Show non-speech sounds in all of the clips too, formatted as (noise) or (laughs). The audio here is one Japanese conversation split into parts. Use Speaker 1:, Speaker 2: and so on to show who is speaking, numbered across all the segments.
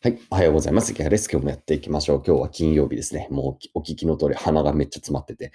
Speaker 1: はい。おはようございます。ギャレス。今日もやっていきましょう。今日は金曜日ですね。もうお聞きの通り鼻がめっちゃ詰まってて。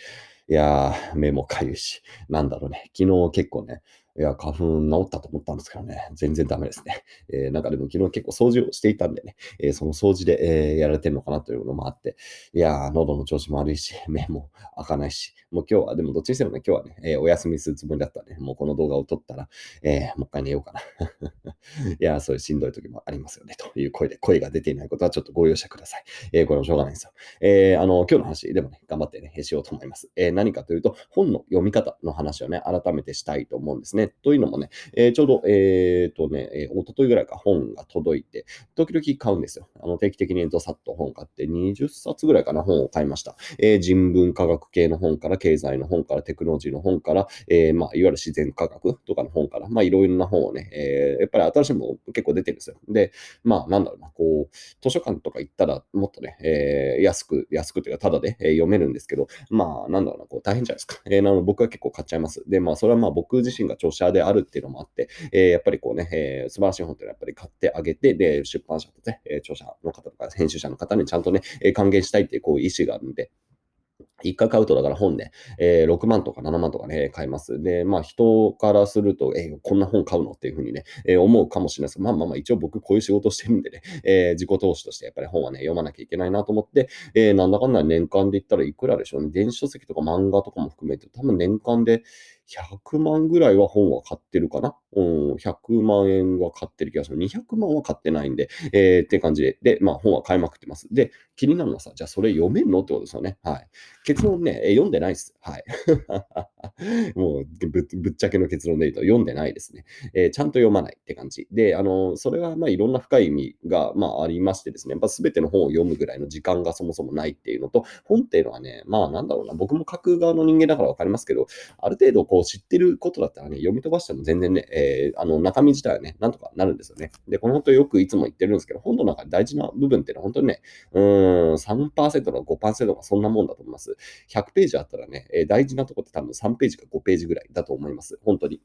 Speaker 1: いやー、目もかゆいし。なんだろうね。昨日結構ね、いや、花粉治ったと思ったんですけどね、全然ダメですね。えー、なんかでも昨日結構掃除をしていたんでね、えー、その掃除で、えー、やられてるのかなというのもあって、いやー、喉の調子も悪いし、目も開かないし、もう今日は、でもどっちにしてもね、今日はね、えお休みするつもりだったんで、もうこの動画を撮ったら、えもう一回寝ようかな。(laughs) いやー、そういうしんどい時もありますよね、という声で、声が出ていないことはちょっとご容赦ください。えこれもしょうがないんですよ。えあの、今日の話でもね、頑張ってね、しようと思います。え何かというと、本の読み方の話をね、改めてしたいと思うんですね。というのもね、えー、ちょうど、えっ、ー、とね、えー、おとといぐらいか本が届いて、時々買うんですよ。あの定期的にドサッと本買って、20冊ぐらいかな、本を買いました。えー、人文科学系の本から、経済の本から、テクノロジーの本から、えー、まあ、いわゆる自然科学とかの本から、まあ、いろいろな本をね、えー、やっぱり新しいもの結構出てるんですよ。で、まあ、なんだろうな、こう、図書館とか行ったら、もっとね、えー、安く、安くというか、ただで、え、読めるんですけど、まあ、なんだろうな、こう、大変じゃないですか。えー、なので僕は結構買っちゃいます。で、まあ、それはまあ、僕自身が著者であるっていうのもあって、えー、やっぱりこうね、えー、素晴らしい本っていうのはやっぱり買ってあげて、で、出版社とね、え著者の方とか編集者の方にちゃんとね、え還元したいっていうこういう意思があるんで、一回買うとだから本ね、えー、6万とか7万とかね、買います。で、まあ人からすると、えー、こんな本買うのっていうふうにね、えー、思うかもしれないです、まあまあまあ一応僕こういう仕事してるんでね、え自己投資としてやっぱり本はね、読まなきゃいけないなと思って、えなんだかんだ年間で言ったらいくらでしょうね。電子書籍とか漫画とかも含めて、多分年間で100万ぐらいは本は買ってるかな。うん、100万円は買ってる気がする。200万は買ってないんで、えー、って感じで、で、まあ本は買いまくってます。で、気になるのはさ、じゃあそれ読めんのってことですよね。はい。結論ね、え読んでないです。はい。(laughs) もうぶ、ぶっちゃけの結論で言うと読んでないですね。えー、ちゃんと読まないって感じ。で、あの、それはまあいろんな深い意味がまあありましてですね、やっぱ全ての本を読むぐらいの時間がそもそもないっていうのと、本っていうのはね、まあなんだろうな、僕も書く側の人間だからわかりますけど、ある程度こう知ってることだったらね、読み飛ばしても全然ね、えー、あの中身自体はね、なんとかなるんですよね。で、この本当よくいつも言ってるんですけど、本の中で大事な部分っていうのは本当にね、うーん、3%の5%がそんなもんだと思います。100ページあったらね、えー、大事なとこって多分3ページか5ページぐらいだと思います。本当に。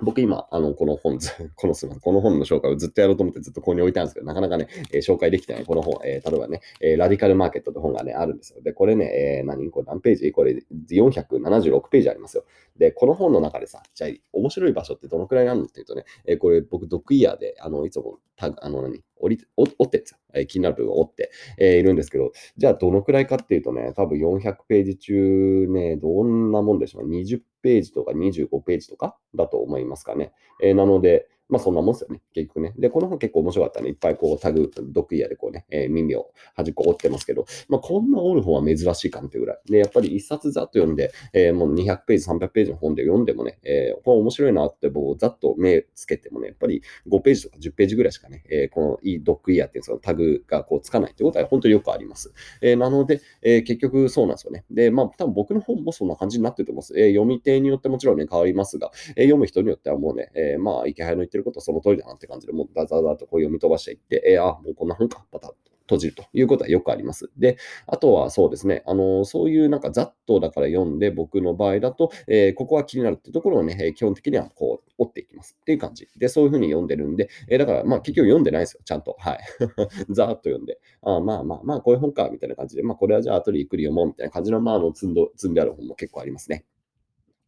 Speaker 1: 僕今、あの、この本、(laughs) このすまん、この本の紹介をずっとやろうと思ってずっとここに置いてあるんですけど、なかなかね、えー、紹介できてないこの本、えー、例えばね、えー、ラディカルマーケットって本がね、あるんですよ。で、これね、え、何？これ何ページ？これ476ページありますよ。で、この本の中でさ、じゃあ、面白い場所ってどのくらいなのっていうとね、え、これ僕、ドッグイヤーで、あの、いつもタグ、あの何、折り、折ってんですよ。え、気になる部分を折って、え、いるんですけど、じゃあどのくらいかっていうとね、多分400ページ中ね、どんなもんでしょう。20ページとか25ページとかだと思いますかね。えー、なので、まあそんなもんですよね、結局ね。で、この本結構面白かったね。いっぱいこうタグ、ドッグイヤーでこうね、えー、耳を端っこ折ってますけど、まあこんな折る本は珍しいかなっていうぐらい。で、やっぱり一冊ざっと読んで、えー、もう200ページ、300ページの本で読んでもね、えー、これ面白いなってもうざっと目つけてもね、やっぱり5ページとか10ページぐらいしかね、えー、このいいドッグイヤーっていうそのタグがこうつかないってことは本当によくあります。えー、なので、えー、結局そうなんですよね。で、まあ多分僕の本もそんな感じになってると思います。えー、読み手によってもちろんね、変わりますが、えー、読む人によってはもうね、えー、まあ、池原の言ってることはその通りだなって感じで、もうダザダとこう読み飛ばしていって、えー、あ、もうこんな本か、パタッと。閉じるということはよくあります。で、あとはそうですね、あの、そういうなんかざっとだから読んで、僕の場合だと、えー、ここは気になるっていうところをね、基本的にはこう、折っていきますっていう感じ。で、そういうふうに読んでるんで、えー、だからまあ結局読んでないですよ、ちゃんと。はい。(laughs) ざっと読んで、あまあまあまあ、こういう本か、みたいな感じで、まあこれはじゃあ後でゆっくり読もうみたいな感じの、まあ、あの積んど積んである本も結構ありますね。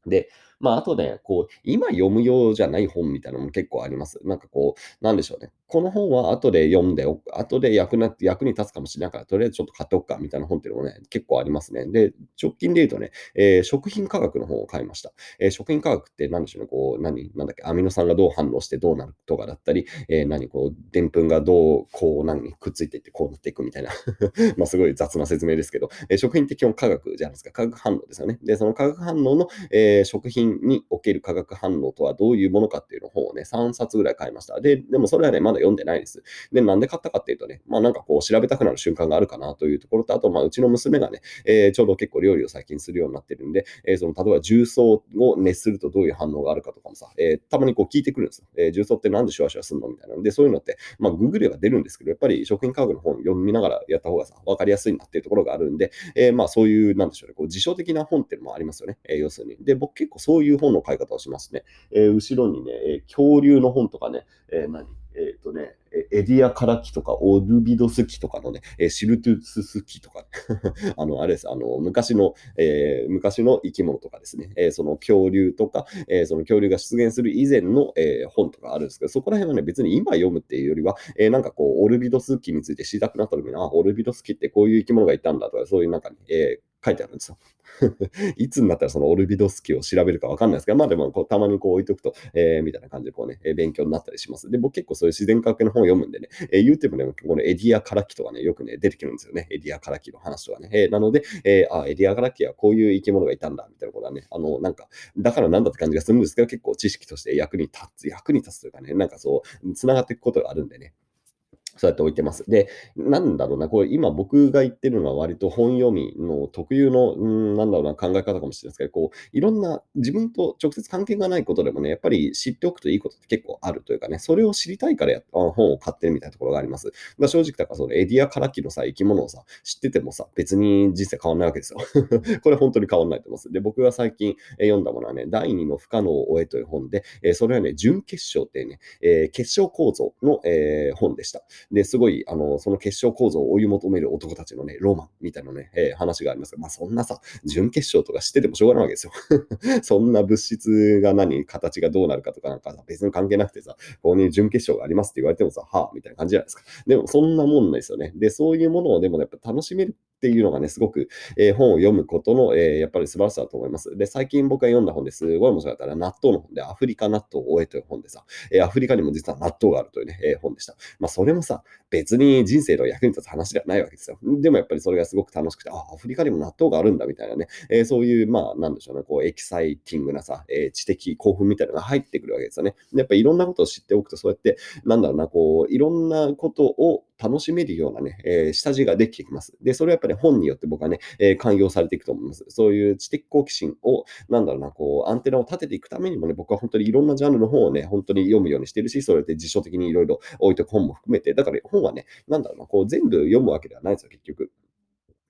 Speaker 1: で、まあ、あとね、こう、今読むようじゃない本みたいなのも結構あります。なんかこう、なんでしょうね。この本は後で読んで、後で役な役に立つかもしれないから、とりあえずちょっと買っておくかみたいな本っていうのもね、結構ありますね。で、直近で言うとね、えー、食品科学の本を買いました。えー、食品科学って何でしょうね、こう、何、なんだっけ、アミノ酸がどう反応してどうなるとかだったり、えー、何、こう、でんぷんがどう、こう、何、くっついていってこうなっていくみたいな (laughs) まあ、すごい雑な説明ですけど、え食品って基本科学じゃないですか。化学反応ですよね。で、その化学反応の、え食品における化学反応とはどういうものかっていうのを本をね、3冊ぐらい買いました。で、でもそれはね、まだ読んでないです。で、なんで買ったかっていうとね、まあなんかこう調べたくなる瞬間があるかなというところと、あとまあうちの娘がね、えー、ちょうど結構料理を最近するようになってるんで、えー、その例えば重曹を熱するとどういう反応があるかとかもさ、えー、たまにこう聞いてくるんですよ。えー、重曹ってなんでシュワシュワするのみたいなので、そういうのって、まあググれば出るんですけど、やっぱり食品科学の本読みながらやった方がさ、わかりやすいなっていうところがあるんで、えー、まあそういう、なんでしょうね、こう辞書的な本っていうのもありますよね。えー、要するに。で、僕結構そういう本の買い方をしますね。えー、後ろにね、え恐竜の本とかね、え、何？えっ、とね、エディアカラキとか、オルビドスキとかのね、えシルトゥススキとか、(laughs) あの、あれです、あの、昔の、えー、昔の生き物とかですね、えー、その恐竜とか、えー、その恐竜が出現する以前の、え本とかあるんですけど、そこら辺はね、別に今読むっていうよりは、えなんかこう、オルビドスキについて知りたくなった時に、あ、オルビドスキってこういう生き物がいたんだとか、そういう中に、え書いてあるんですよ。(laughs) いつになったらそのオルビドスキを調べるかわかんないですけど、まあでもこうたまにこう置いとくと、えー、みたいな感じでこうね、え勉強になったりします。で、僕結構そういう自然科学の本を読むんでね、えー、言うても、このエディア・カラキとかね、よくね、出てくるんですよね。エディア・カラキの話とかね。えー、なので、えー、あ、エディア・カラキはこういう生き物がいたんだ、みたいなことはね、あの、なんか、だからなんだって感じがするんですけど、結構知識として役に立つ、役に立つというかね、なんかそう、繋がっていくことがあるんでね。そうやって置いてます。で、なんだろうな、これ今僕が言ってるのは割と本読みの特有の、うん、なんだろうな、考え方かもしれないですけど、こう、いろんな自分と直接関係がないことでもね、やっぱり知っておくといいことって結構あるというかね、それを知りたいからや本を買ってるみたいなところがあります。まあ、正直だからそのエディア・カラキのさ、生き物をさ、知っててもさ、別に人生変わんないわけですよ。(laughs) これ本当に変わんないと思います。で、僕が最近読んだものはね、第二の不可能を終えという本で、それはね、準決勝っていうね、結晶構造のえ本でした。で、すごい、あの、その結晶構造を追い求める男たちのね、ロマンみたいなね、えー、話がありますが、まあそんなさ、準決勝とか知っててもしょうがないわけですよ。(laughs) そんな物質が何、形がどうなるかとかなんか別に関係なくてさ、ここに準決勝がありますって言われてもさ、はあ、みたいな感じじゃないですか。でもそんなもんないですよね。で、そういうものをでもやっぱ楽しめるっていうのがね、すごく、えー、本を読むことの、えー、やっぱり素晴らしさだと思います。で、最近僕が読んだ本ですごい面白かったら、納豆の本で、アフリカ納豆を終えという本でさ、え、アフリカにも実は納豆があるというね、え本でした。まあ、それもさ、別に人生の役に立つ話ではないわけですよ。でもやっぱりそれがすごく楽しくて、あ、アフリカにも納豆があるんだみたいなね、えそういう、まあ、なんでしょうね、こう、エキサイティングなさ、え知的興奮みたいなのが入ってくるわけですよね。やっぱりいろんなことを知っておくと、そうやって、なんだろうな、こう、いろんなことを楽しめるようなね、え、下地ができてきます。で、それはやっぱり本によって僕はね、え、寛容されていくと思います。そういう知的好奇心を、なんだろうな、こう、アンテナを立てていくためにもね、僕は本当にいろんなジャンルの本をね、本当に読むようにしてるし、そうやって辞書的にいろいろ置いておく本も含めて、だから本はね、なんだろうな、こう、全部読むわけではないんですよ、結局。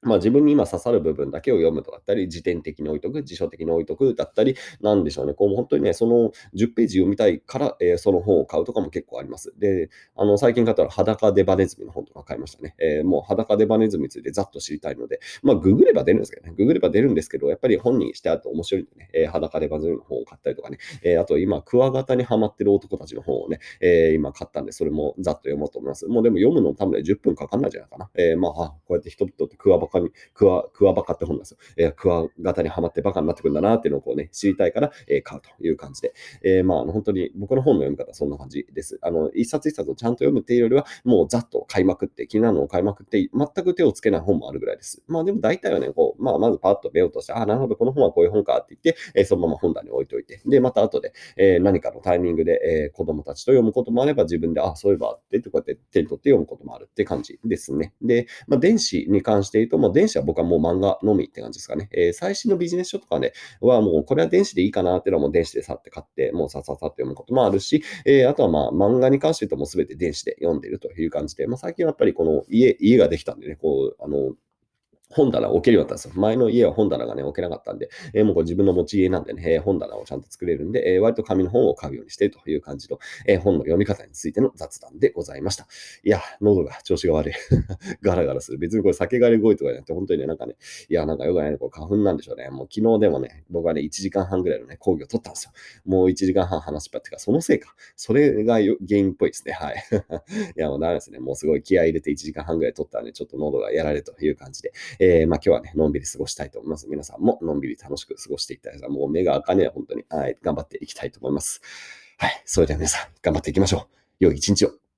Speaker 1: まあ自分に今刺さる部分だけを読むとかだったり、辞典的に置いとく、辞書的に置いとくだったり、なんでしょうね。こう本当にね、その10ページ読みたいから、えー、その本を買うとかも結構あります。で、あの、最近買ったら裸デバネズミの本とか買いましたね。えー、もう裸デバネズミについてざっと知りたいので、まあググれば出るんですけどね。ググれば出るんですけど、やっぱり本にしてあると面白いんでね、えー、裸デバネズミの本を買ったりとかね、え、あと今、クワガタにハマってる男たちの本をね、え、今買ったんで、それもざっと読もうと思います。もうでも読むの多分ね、10分かかんないんじゃないかな。え、まあ、こうやって人々ってクワバカに、クワクワバカって本なんですよ。えー、クワガタにはまってバカになってくるんだなっていうのをこうね、知りたいから、えー、買うという感じで。えー、まあ、本当に僕の本の読み方そんな感じです。あの、一冊一冊をちゃんと読むっていうよりは、もうざっと買いまくって、気になるのを買いまくって、全く手をつけない本もあるぐらいです。まあでも大体はね、こう、まあまずパッと目を通して、あ、なるほど、この本はこういう本かって言って、えー、そのまま本棚に置いといて、で、また後で、えー、何かのタイミングで、えー、子供たちと読むこともあれば、自分で、あ、そういえばって、こうやって手に取って読むこともあるって感じですね。で、まあ電子に関して言うと、まあ電子は僕はもう漫画のみって感じですかね。えー、最新のビジネス書とかね、はもうこれは電子でいいかなっていうのはもう電子でさって買って、もうさささって読むこともあるし、えー、あとはまあ漫画に関して言うともう全て電子で読んでいるという感じで、まあ最近はやっぱりこの家、家ができたんでね、こう、あの、本棚を置けるようになったんですよ。前の家は本棚がね、置けなかったんで、えー、もうこれ自分の持ち家なんでね、えー、本棚をちゃんと作れるんで、えー、割と紙の本を買うようにしてるという感じの、え本の読み方についての雑談でございました。いや、喉が調子が悪い。(laughs) ガラガラする。別にこれ酒がり声とかじゃなくて、本当にね、なんかね、いや、なんかよくないね、こう花粉なんでしょうね。もう昨日でもね、僕はね、1時間半ぐらいのね、講義を取ったんですよ。もう1時間半話しっぱってか、そのせいか。それが原因っぽいですね。はい。(laughs) いや、もうダメですね。もうすごい気合い入れて1時間半ぐらい取ったらね、ちょっと喉がやられるという感じで、えー、まあ今日はね、のんびり過ごしたいと思います。皆さんものんびり楽しく過ごしていただいたら。もう目が開かねえ、本当に。はい、頑張っていきたいと思います。はい、それでは皆さん、頑張っていきましょう。良い一日を。